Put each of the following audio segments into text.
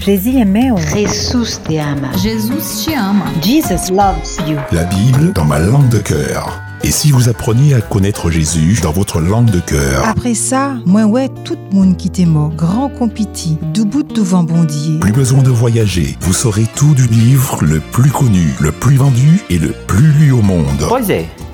Jésus te ama. Jesus te ama. Jesus loves you. La Bible dans ma langue de cœur. Et si vous appreniez à connaître Jésus dans votre langue de cœur Après ça, moi ouais, tout le monde qui t'est mort, grand compiti, debout devant bondier. Plus besoin de voyager, vous saurez tout du livre le plus connu, le plus vendu et le plus lu au monde. Pois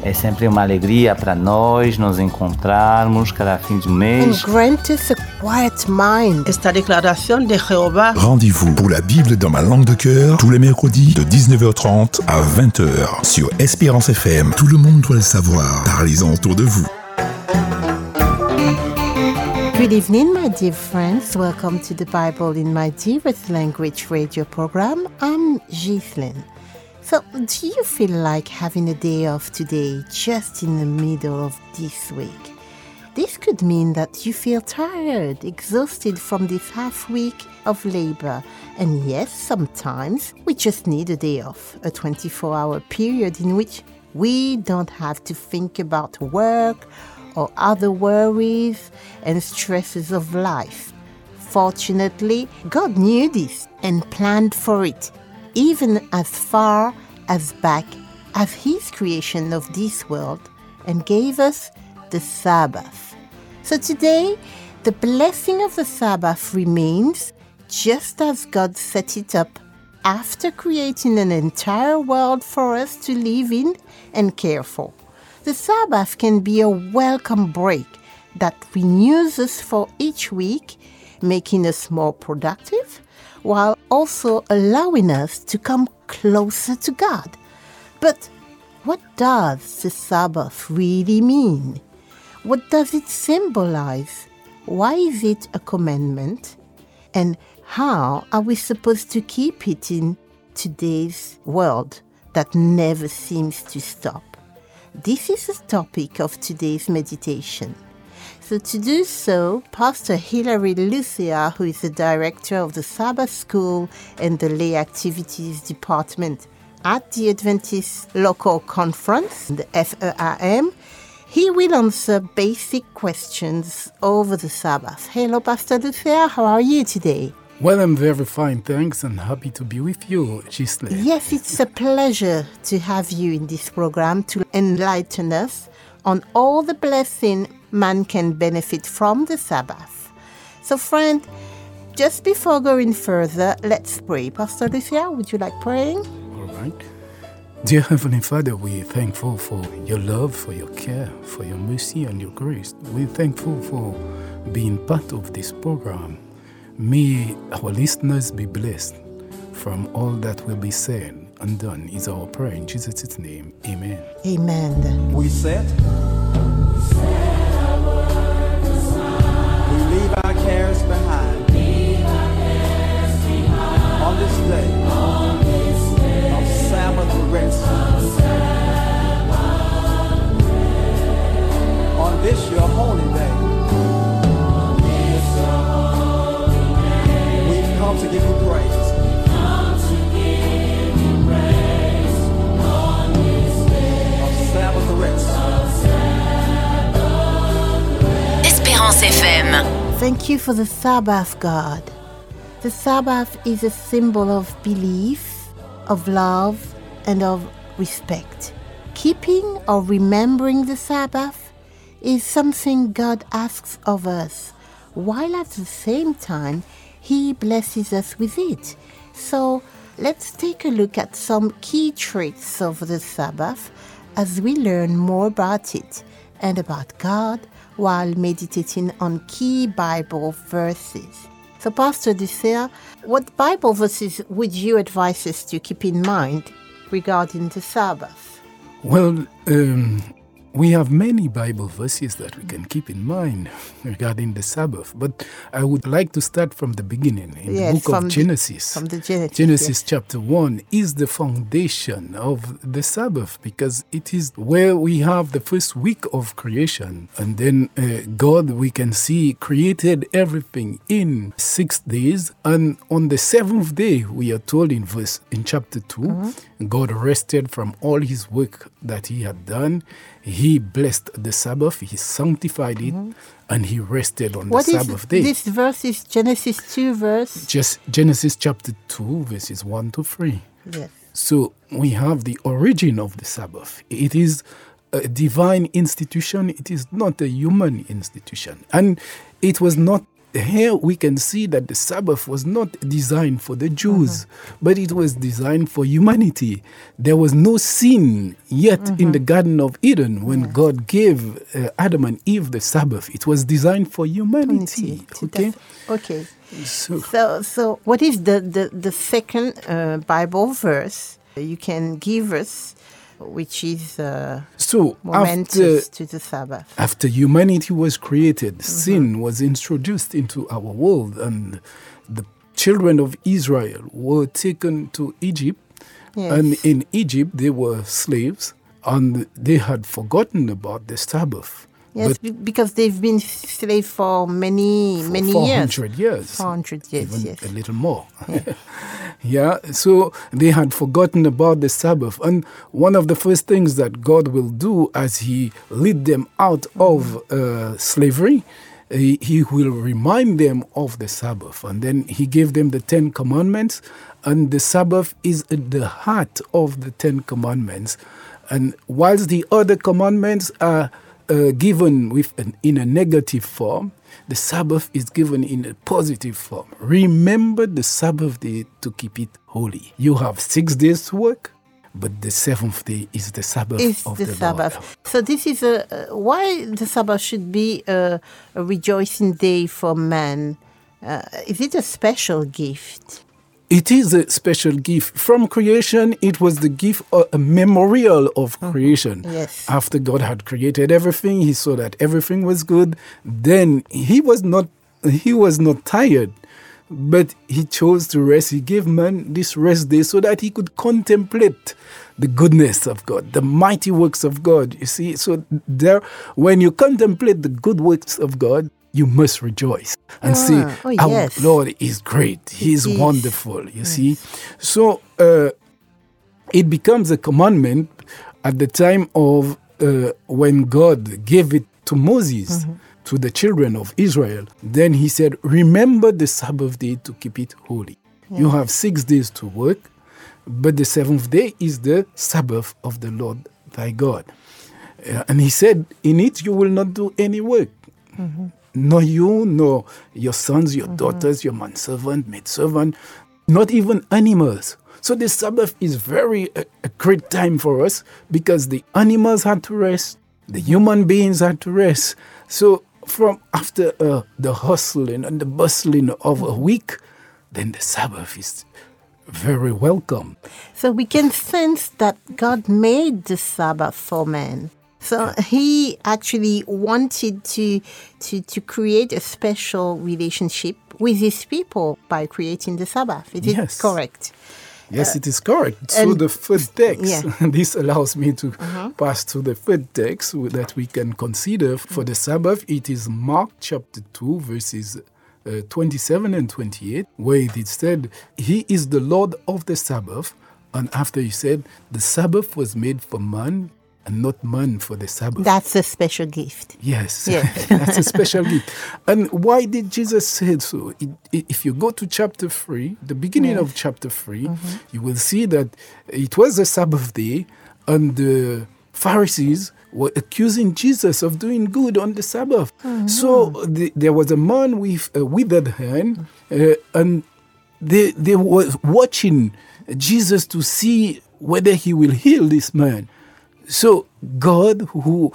é, sempre uma alegria para nós nos encontrarmos cada fim de and mês. grant us a quiet mind. Esta declaración de Jehová Rendez-vous pour la Bible dans ma langue de cœur tous les mercredis de 19h30 à 20h sur Espérance FM. Tout le monde doit le savoir. Parlez-en autour de vous. Good evening, my dear friends. Welcome to the Bible in my dearest language radio program. I'm Ghislaine. So, do you feel like having a day off today, just in the middle of this week? This could mean that you feel tired, exhausted from this half week of labor. And yes, sometimes we just need a day off, a 24 hour period in which we don't have to think about work or other worries and stresses of life. Fortunately, God knew this and planned for it, even as far as back as His creation of this world, and gave us the Sabbath. So today, the blessing of the Sabbath remains just as God set it up after creating an entire world for us to live in and care for. The Sabbath can be a welcome break that renews us for each week, making us more productive, while also allowing us to come closer to God. But what does the Sabbath really mean? What does it symbolize? Why is it a commandment? And how are we supposed to keep it in today's world that never seems to stop? This is the topic of today's meditation. So, to do so, Pastor Hilary Lucia, who is the director of the Sabbath School and the Lay Activities Department at the Adventist Local Conference, the FERM, he will answer basic questions over the Sabbath. Hello, Pastor Lucia, how are you today? Well, I'm very fine, thanks, and happy to be with you, Gisle. Yes, it's a pleasure to have you in this program to enlighten us on all the blessing man can benefit from the Sabbath. So, friend, just before going further, let's pray. Pastor Lucia, would you like praying? All right. Dear Heavenly Father, we're thankful for your love, for your care, for your mercy and your grace. We're thankful for being part of this program. May our listeners be blessed from all that will be said and done, is our prayer in Jesus' name. Amen. Amen. We set. Give you praise. Of Sabbath rest. Espérance FM. Thank you for the Sabbath, God. The Sabbath is a symbol of belief, of love, and of respect. Keeping or remembering the Sabbath is something God asks of us, while at the same time, He blesses us with it. So let's take a look at some key traits of the Sabbath as we learn more about it and about God while meditating on key Bible verses. So, Pastor Dessert, what Bible verses would you advise us to keep in mind regarding the Sabbath? Well, um, we have many Bible verses that we can keep in mind regarding the Sabbath, but I would like to start from the beginning in Yes, the book of the- Genesis. from the Genesis, Genesis yes. chapter 1 is the foundation of the Sabbath because it is where we have the first week of creation. And then uh, God, we can see, created everything in six days. And on the seventh day, we are told in verse in chapter 2, God rested from all his work that he had done. He blessed the Sabbath, he sanctified it, mm-hmm. and he rested on What the is Sabbath day. this verse? Is Genesis two verse? Just Genesis chapter 2, verses 1 to 3. Yes. So we have the origin of the Sabbath. It is a divine institution, it is not a human institution. And it was not, here we can see that the Sabbath was not designed for the Jews, but it was designed for humanity. There was no sin yet in the Garden of Eden when God gave uh, Adam and Eve the Sabbath. It was designed for humanity. Okay? Okay. So, So, so what is the the, the second uh, Bible verse you can give us, which is uh, so after momentous to the Sabbath? After humanity was created, Mm-hmm. sin was introduced into our world, and the children of Israel were taken to Egypt. Yes. And in Egypt, they were slaves, and they had forgotten about the Sabbath. Yes, but because they've been slaves for many for many years. 400 years. 400 years, even yes. a little more. yeah, so they had forgotten about the Sabbath. And one of the first things that God will do as He lead them out of uh, slavery, he, he will remind them of the Sabbath. And then He gave them the Ten Commandments, and the Sabbath is at the heart of the Ten Commandments. And whilst the other commandments are uh, given with an, in a negative form, the Sabbath is given in a positive form. Remember the Sabbath day to keep it holy. You have six days to work, but the seventh day is the Sabbath Is of the, the, Sabbath. Lord. So this is a uh, why the Sabbath should be a, a rejoicing day for man. Uh, is it a special gift? It is a special gift. From creation, it was the gift, uh, a memorial of creation. Yes. After God had created everything, He saw that everything was good. Then He was not, He was not tired, but He chose to rest. He gave man this rest day so that he could contemplate the goodness of God, the mighty works of God. You see, so there, when you contemplate the good works of God, you must rejoice and say, Ah, oh, Our yes. Lord is great. He is is. wonderful. You see, so uh, it becomes a commandment at the time of uh, when God gave it to Moses. To the children of Israel, then he said, Remember the Sabbath day to keep it holy. You have six days to work, but the seventh day is the Sabbath of the Lord thy God. Uh, and he said, In it you will not do any work. Nor you, nor your sons, your daughters, your manservant, maidservant, not even animals. So the Sabbath is very a, a great time for us because the animals had to rest, the human beings had to rest. So from after uh, the hustling and the bustling of a week, then the Sabbath is very welcome. So we can sense that God made the Sabbath for man. So he actually wanted to, to, to create a special relationship with his people by creating the Sabbath. Is it Yes. correct? Yes, it is correct. So the third text, yeah. Uh-huh. this allows me to pass to the third text that we can consider for the Sabbath. It is Mark chapter 2, verses uh, 27 and 28, where it said, He is the Lord of the Sabbath. And after he said, The Sabbath was made for man and not man for the Sabbath. That's a special gift. Yes, Yeah. that's a special gift. And why did Jesus say so? It, if you go to chapter 3, the beginning of chapter 3, you will see that it was a Sabbath day and the Pharisees were accusing Jesus of doing good on the Sabbath. So the, there was a man with a withered hand uh, and they, they were watching Jesus to see whether he will heal this man. So God, who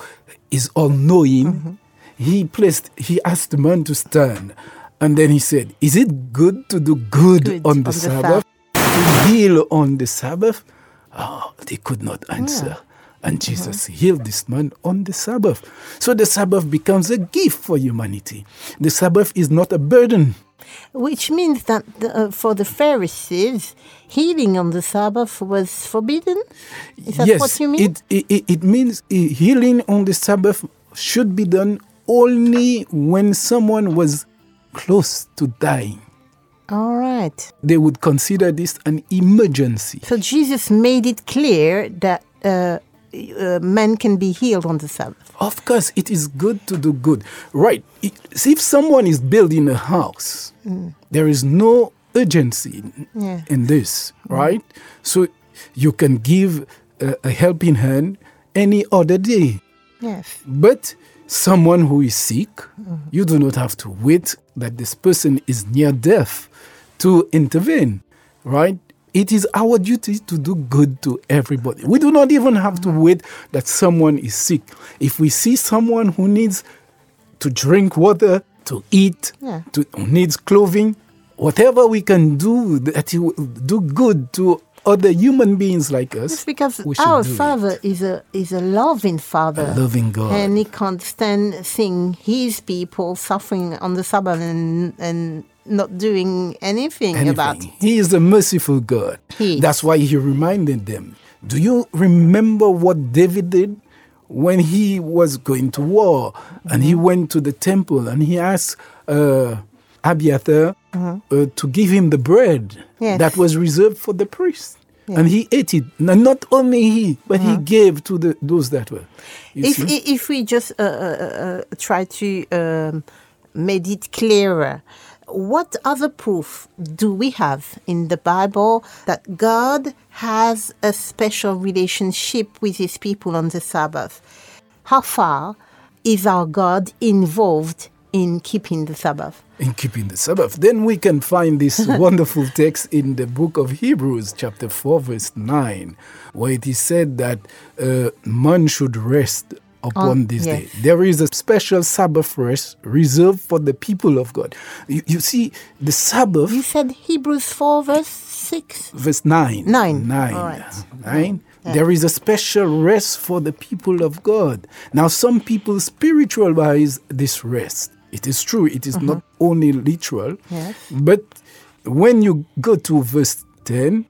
is all knowing, he placed he asked the man to stand. And then he said, Is it good to do good, Good on the on the Sabbath? To heal on the Sabbath? Oh, they could not answer. And Jesus healed this man on the Sabbath. So the Sabbath becomes a gift for humanity. The Sabbath is not a burden. Which means that uh, for the Pharisees, healing on the Sabbath was forbidden? Is that yes, what you mean? It, it, it means healing on the Sabbath should be done only when someone was close to dying. All right. They would consider this an emergency. So Jesus made it clear that uh, uh, man can be healed on the Sabbath. Of course, it is good to do good. Right. I- see, If someone is building a house, mm. there is no urgency Yeah. in this, mm. right? So you can give a, a helping hand any other day. Yes. But someone who is sick, mm-hmm. you do not have to wait that this person is near death to intervene, right? It is our duty to do good to everybody. We do not even have to wait that someone is sick. If we see someone who needs to drink water, to eat, Yeah. to who needs clothing, whatever we can do that will do good to other human beings like us, It's because our. Father is a is a loving Father. A loving God. And he can't stand seeing his people suffering on the Sabbath and, and not doing anything, about it. He is a merciful God. He. That's why he reminded them. Do you remember what David did when he was going to war and Mm-hmm. he went to the temple and he asked uh, Abiathar uh, to give him the bread Mm-hmm. Yes. that was reserved for the priest? And he ate it. And not only he, but he gave to the, those that were. If, see? if we just uh, uh, uh, try to um, make it clearer, what other proof do we have in the Bible that God has a special relationship with his people on the Sabbath? How far is our God involved in keeping the Sabbath? in keeping the Sabbath. Then we can find this wonderful text in the book of Hebrews, chapter 4, verse 9, where it is said that uh, man should rest upon On- this day. There is a special Sabbath rest reserved for the people of God. You, you see, the Sabbath, You said Hebrews 4, verse 6. verse 9. Nine. 9. All right. Nine. There is a special rest for the people of God. Now, some people spiritualize this rest. It is true, it is not uh-huh. only literal, Yes. but when you go to verse 10,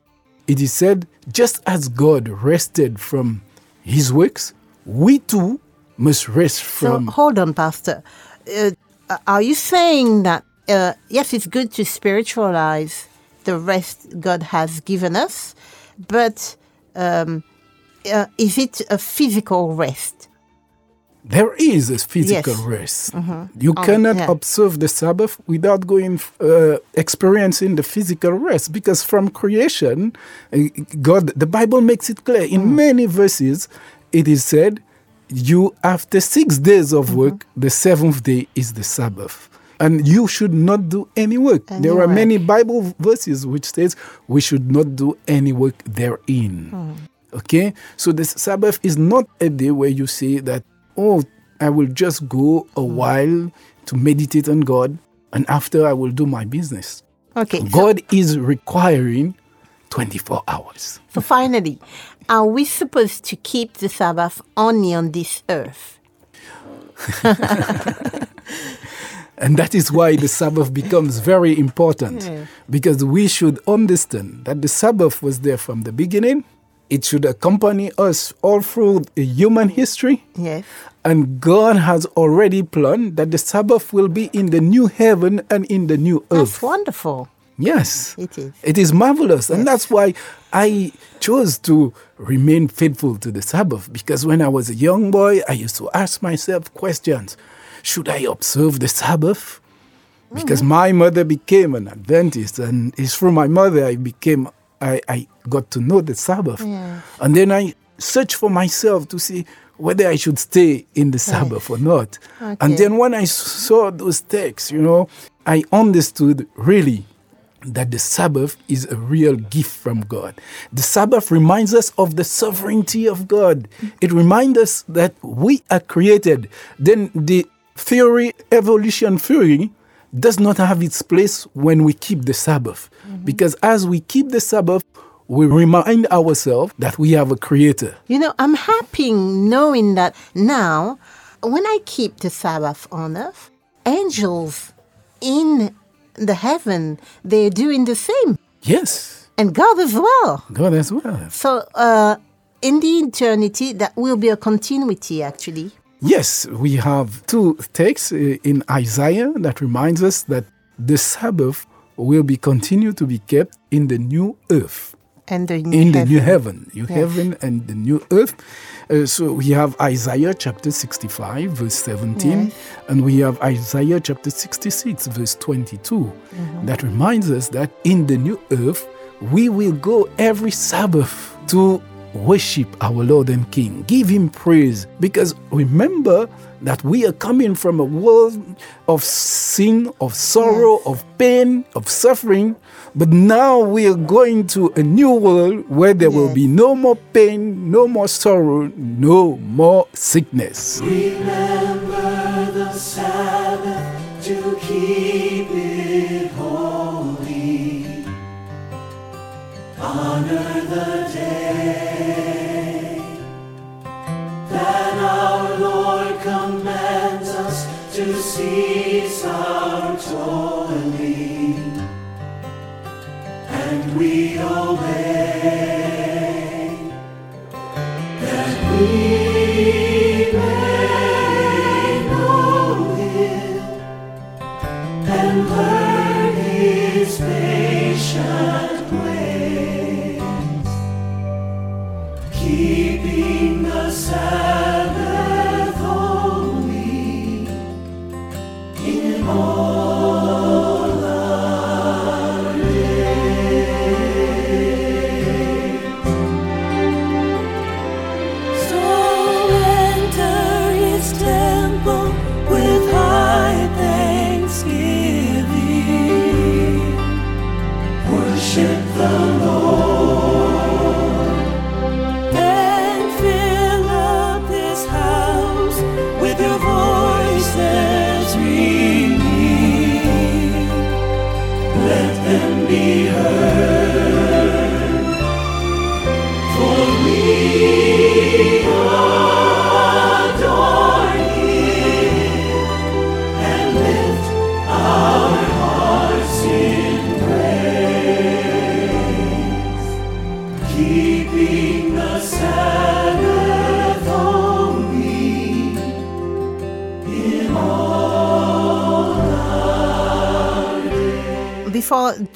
it is said, just as God rested from his works, we too must rest from. So hold on, Pastor. Uh, are you saying that uh, yes, it's good to spiritualize the rest God has given us, but um, uh, is it a physical rest? There is a physical Yes. rest. You Um, cannot yeah. observe the Sabbath without going uh, experiencing the physical rest because from creation, uh, God, the Bible makes it clear Mm. in many verses. It is said, "You after six days of Mm-hmm. work, the seventh day is the Sabbath." And you should not do any work. Any there are work. many Bible verses which says we should not do any work therein. Hmm. Okay? So the Sabbath is not a day where you say that, oh, I will just go a Hmm. while to meditate on God and after I will do my business. Okay. So, God is requiring 24 hours. so finally, are we supposed to keep the Sabbath only on this earth? And that is why the Sabbath becomes very important because we should understand that the Sabbath was there from the beginning. It should accompany us all through human history. Yes. And God has already planned that the Sabbath will be in the new heaven and in the new earth. That's wonderful. Yes. It is. It is marvelous. And that's why I chose to remain faithful to the Sabbath because when I was a young boy, I used to ask myself questions Should I observe the Sabbath? Because mm-hmm. my mother became an Adventist, and it's through my mother I became, I, I got to know the Sabbath. And then I searched for myself to see whether I should stay in the Sabbath or not. Okay. And then when I saw those texts, you know, I understood really that the Sabbath is a real gift from God. The Sabbath reminds us of the sovereignty of God. It reminds us that we are created. Then the theory, evolution theory, does not have its place when we keep the Sabbath. Mm-hmm. Because as we keep the Sabbath, we remind ourselves that we have a creator. You know, I'm happy knowing that now, when I keep the Sabbath on earth, angels in the heaven, they're doing the same. Yes, And God as well. God as well. So, uh, in the eternity, that will be a continuity, actually. Yes, we have two texts uh, in Isaiah that reminds us that the Sabbath will be continued to be kept in the new earth. And the new in the heaven. new heaven, new Yes. heaven and the new earth. Uh, so we have Isaiah chapter 65, verse 17, Yes. and we have Isaiah chapter 66, verse 22. That reminds us that in the new earth, we will go every Sabbath to worship our Lord and King, give Him praise, because remember that we are coming from a world of sin, of sorrow, Yes. of pain, of suffering. But now we are going to a new world where there will be no more pain, no more sorrow, no more sickness. Remember the Sabbath to keep it holy. Honor the day to cease our toiling. And we obey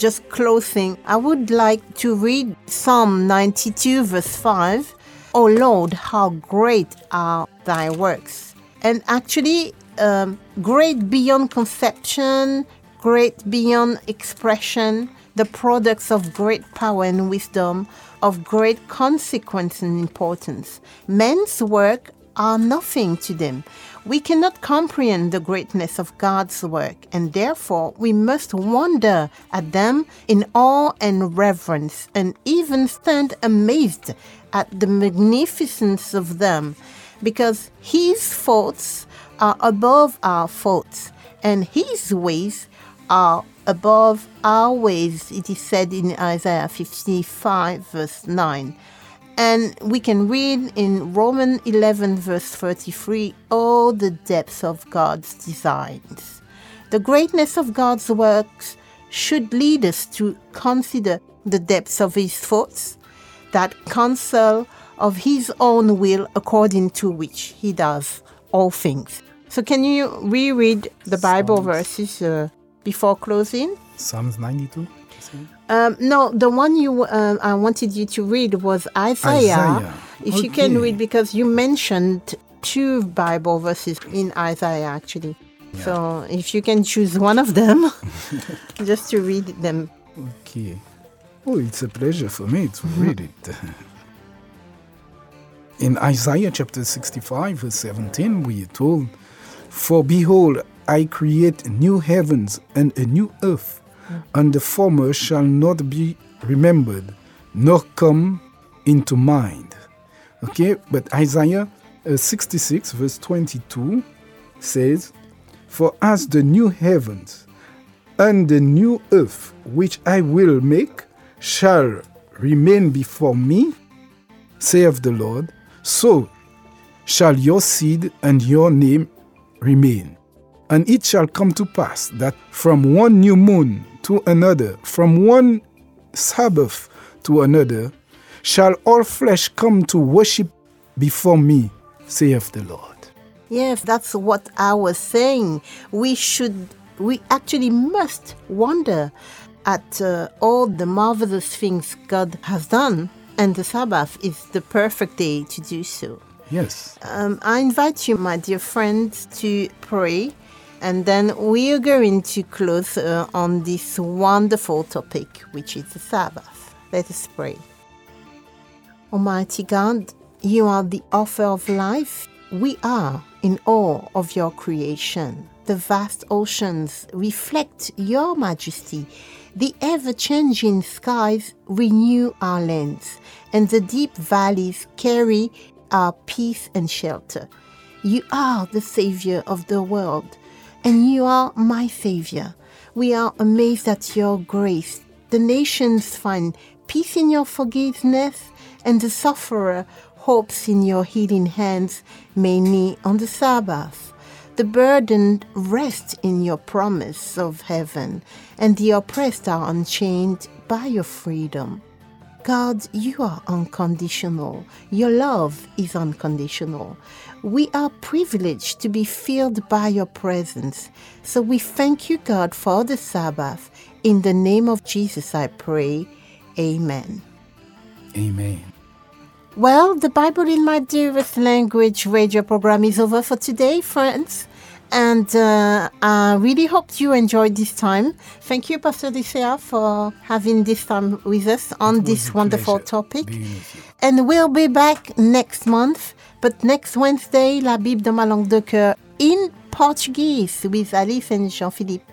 just closing, I would like to read Psalm 92, verse 5. Oh Lord, how great are thy works! And actually, um, great beyond conception, great beyond expression, the products of great power and wisdom, of great consequence and importance. Men's work are nothing to them. We cannot comprehend the greatness of God's work, and therefore we must wonder at them in awe and reverence, and even stand amazed at the magnificence of them, because His thoughts are above our thoughts, and His ways are above our ways. It is said in Isaiah 55, verse 9. And we can read in Romans 11, verse 33, all the depths of God's designs. The greatness of God's works should lead us to consider the depths of His thoughts, that counsel of His own will according to which He does all things. So, can you reread the Bible Psalms. verses uh, before closing? Psalms 92. Um, no, the one you uh, I wanted you to read was Isaiah. Isaiah. If you can read, because you mentioned two Bible verses in Isaiah actually. So if you can choose one of them, just to read them. Okay. Oh, it's a pleasure for me to read it. In Isaiah chapter 65, verse 17, we are told, For behold, I create new heavens and a new earth, and the former shall not be remembered, nor come into mind. Okay, but Isaiah uh, 66, verse 22 says, For as the new heavens and the new earth which I will make shall remain before me, saith the Lord, so shall your seed and your name remain. And it shall come to pass that from one new moon to another, from one Sabbath to another, shall all flesh come to worship before me, saith the Lord. Yes, that's what I was saying. We should, we actually must wonder at uh, all the marvelous things God has done, and the Sabbath is the perfect day to do so. Yes. Um, I invite you, my dear friends, to pray, and then we are going to close uh, on this wonderful topic, which is the Sabbath. Let us pray. Almighty God, you are the author of life. We are in awe of your creation. The vast oceans reflect your majesty. The ever changing skies renew our lands, and the deep valleys carry our peace and shelter. You are the Savior of the world, and you are my Savior. We are amazed at your grace. The nations find peace in your forgiveness, and the sufferer hopes in your healing hands, mainly on the Sabbath. The burdened rest in your promise of heaven, and the oppressed are unchained by your freedom. God, you are unconditional. Your love is unconditional. We are privileged to be filled by your presence. So we thank you, God, for the Sabbath. In the name of Jesus, I pray. Amen. Amen. Well, the Bible in my dearest language radio program is over for today, friends. And uh, I really hope you enjoyed this time. Thank you, Pastor Dicea, for having this time with us on this wonderful topic. being with you. And we'll be back next month. But next Wednesday, La Bible de ma langue de cœur in Portuguese with Alice and Jean-Philippe.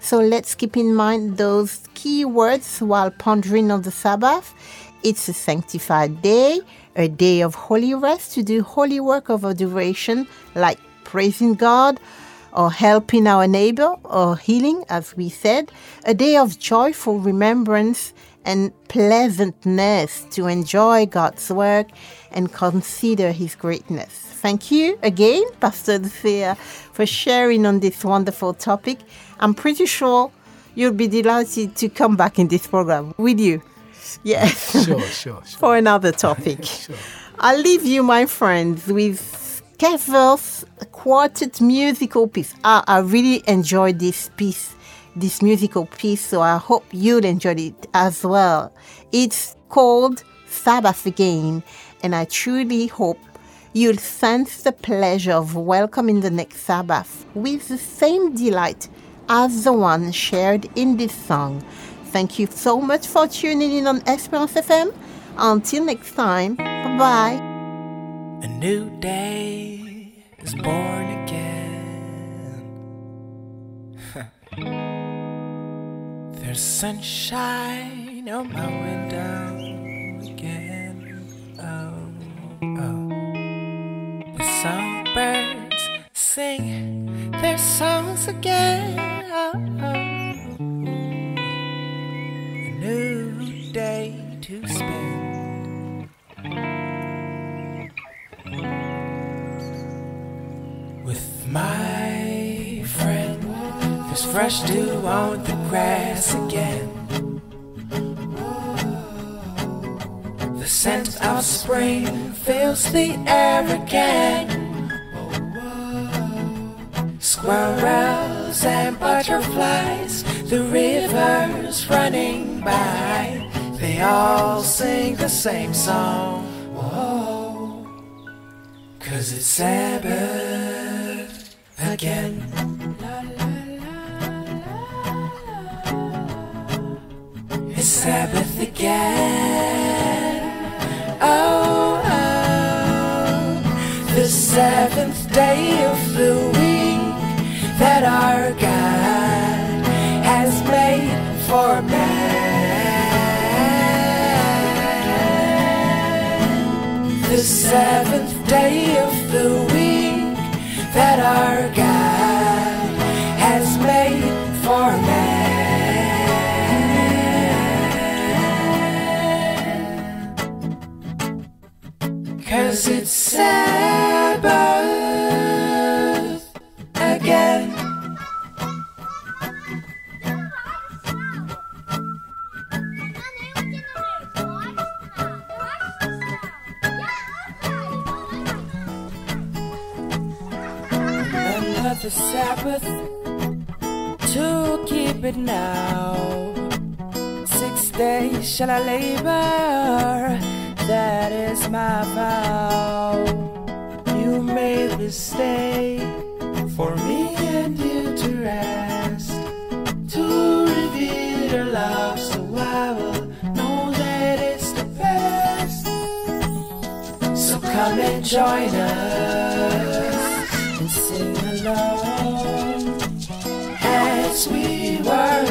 So let's keep in mind those key words while pondering on the Sabbath. It's a sanctified day, a day of holy rest to do holy work of adoration like praising God or helping our neighbor or healing, as we said, a day of joyful remembrance and pleasantness to enjoy God's work and consider His greatness. Thank you again, Pastor Thea, for sharing on this wonderful topic. I'm pretty sure you'll be delighted to come back in this program, with you? Yes. Sure, sure, sure. for another topic. I'll leave you, my friends, with Kevel's quartet musical piece. I, I really enjoyed this piece, this musical piece, so I hope you'll enjoy it as well. It's called Sabbath Again, and I truly hope you'll sense the pleasure of welcoming the next Sabbath with the same delight as the one shared in this song. Thank you so much for tuning in on Esperance FM. Until next time, bye bye. A new day is born again. There's sunshine on my window again. Oh, oh. The songbirds sing their songs again. Oh, fresh dew on the grass again. The scent of spring fills the air again. Squirrels and butterflies, the rivers running by, they all sing the same song. Cause it's Sabbath again. Sabbath again. Oh, oh, the seventh day of the week that our God has made for man. The seventh day of the week that our God Another Sabbath to keep it now. Six days shall I labor. That is my vow. You made this stay for me and you to rest. To reveal your love so I will know that it's the best. So come and join us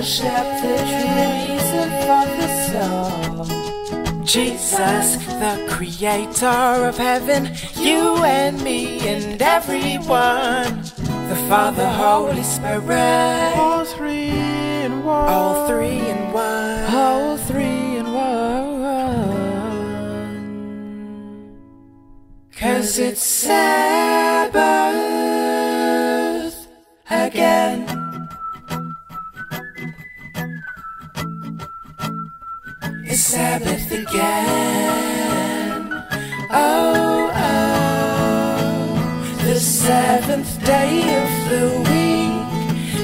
worship the reason for the song. Jesus, the creator of heaven, you and me and everyone. The Father, Holy Spirit, all three in one. all three in one, all three in one. Cause it's Sabbath again. Sabbath again. Oh, oh, the seventh day of the week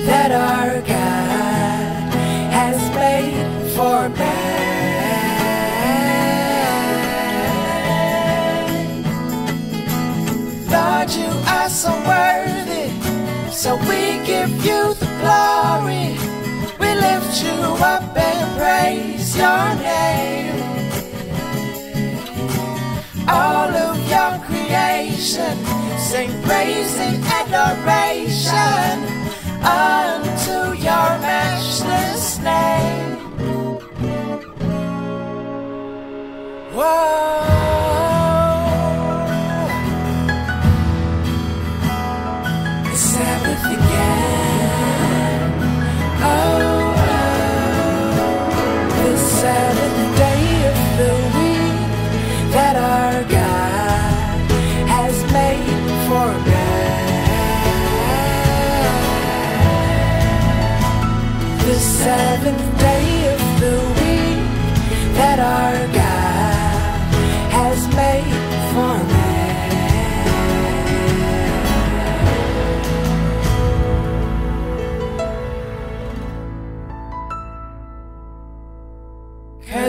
that our God has made for man. Lord, you are so worthy, so we give you the glory. We lift you up and praise your name. All of your creation sing praise and adoration unto your matchless name. Whoa.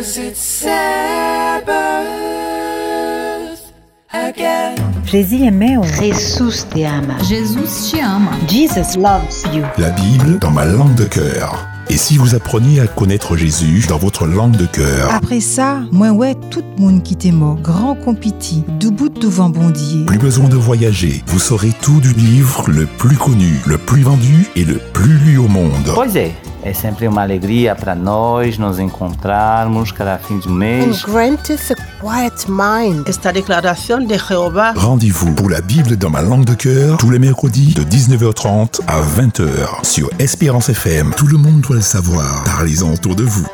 Cause it's Sabbath again. Jésus aimait Jesus te ama. Jesus te ama. Jesus loves you. La Bible dans ma langue de cœur. Et si vous appreniez à connaître Jésus dans votre langue de cœur? Après ça, moi ouais, tout moun qui t'est mort, grand compiti, du bout de vent bondier. Plus besoin de voyager, vous saurez tout du livre le plus connu, le plus vendu et le plus lu au monde. Pois é, sempre uma alegria para nós nos encontrarmos cada fim de And mês. grant us a quiet mind. Esta de Rendez-vous pour la Bible dans ma langue de cœur tous les mercredis de 19h30 à 20h sur Espérance FM. Tout le monde doit le savoir. Parlez-en autour de vous.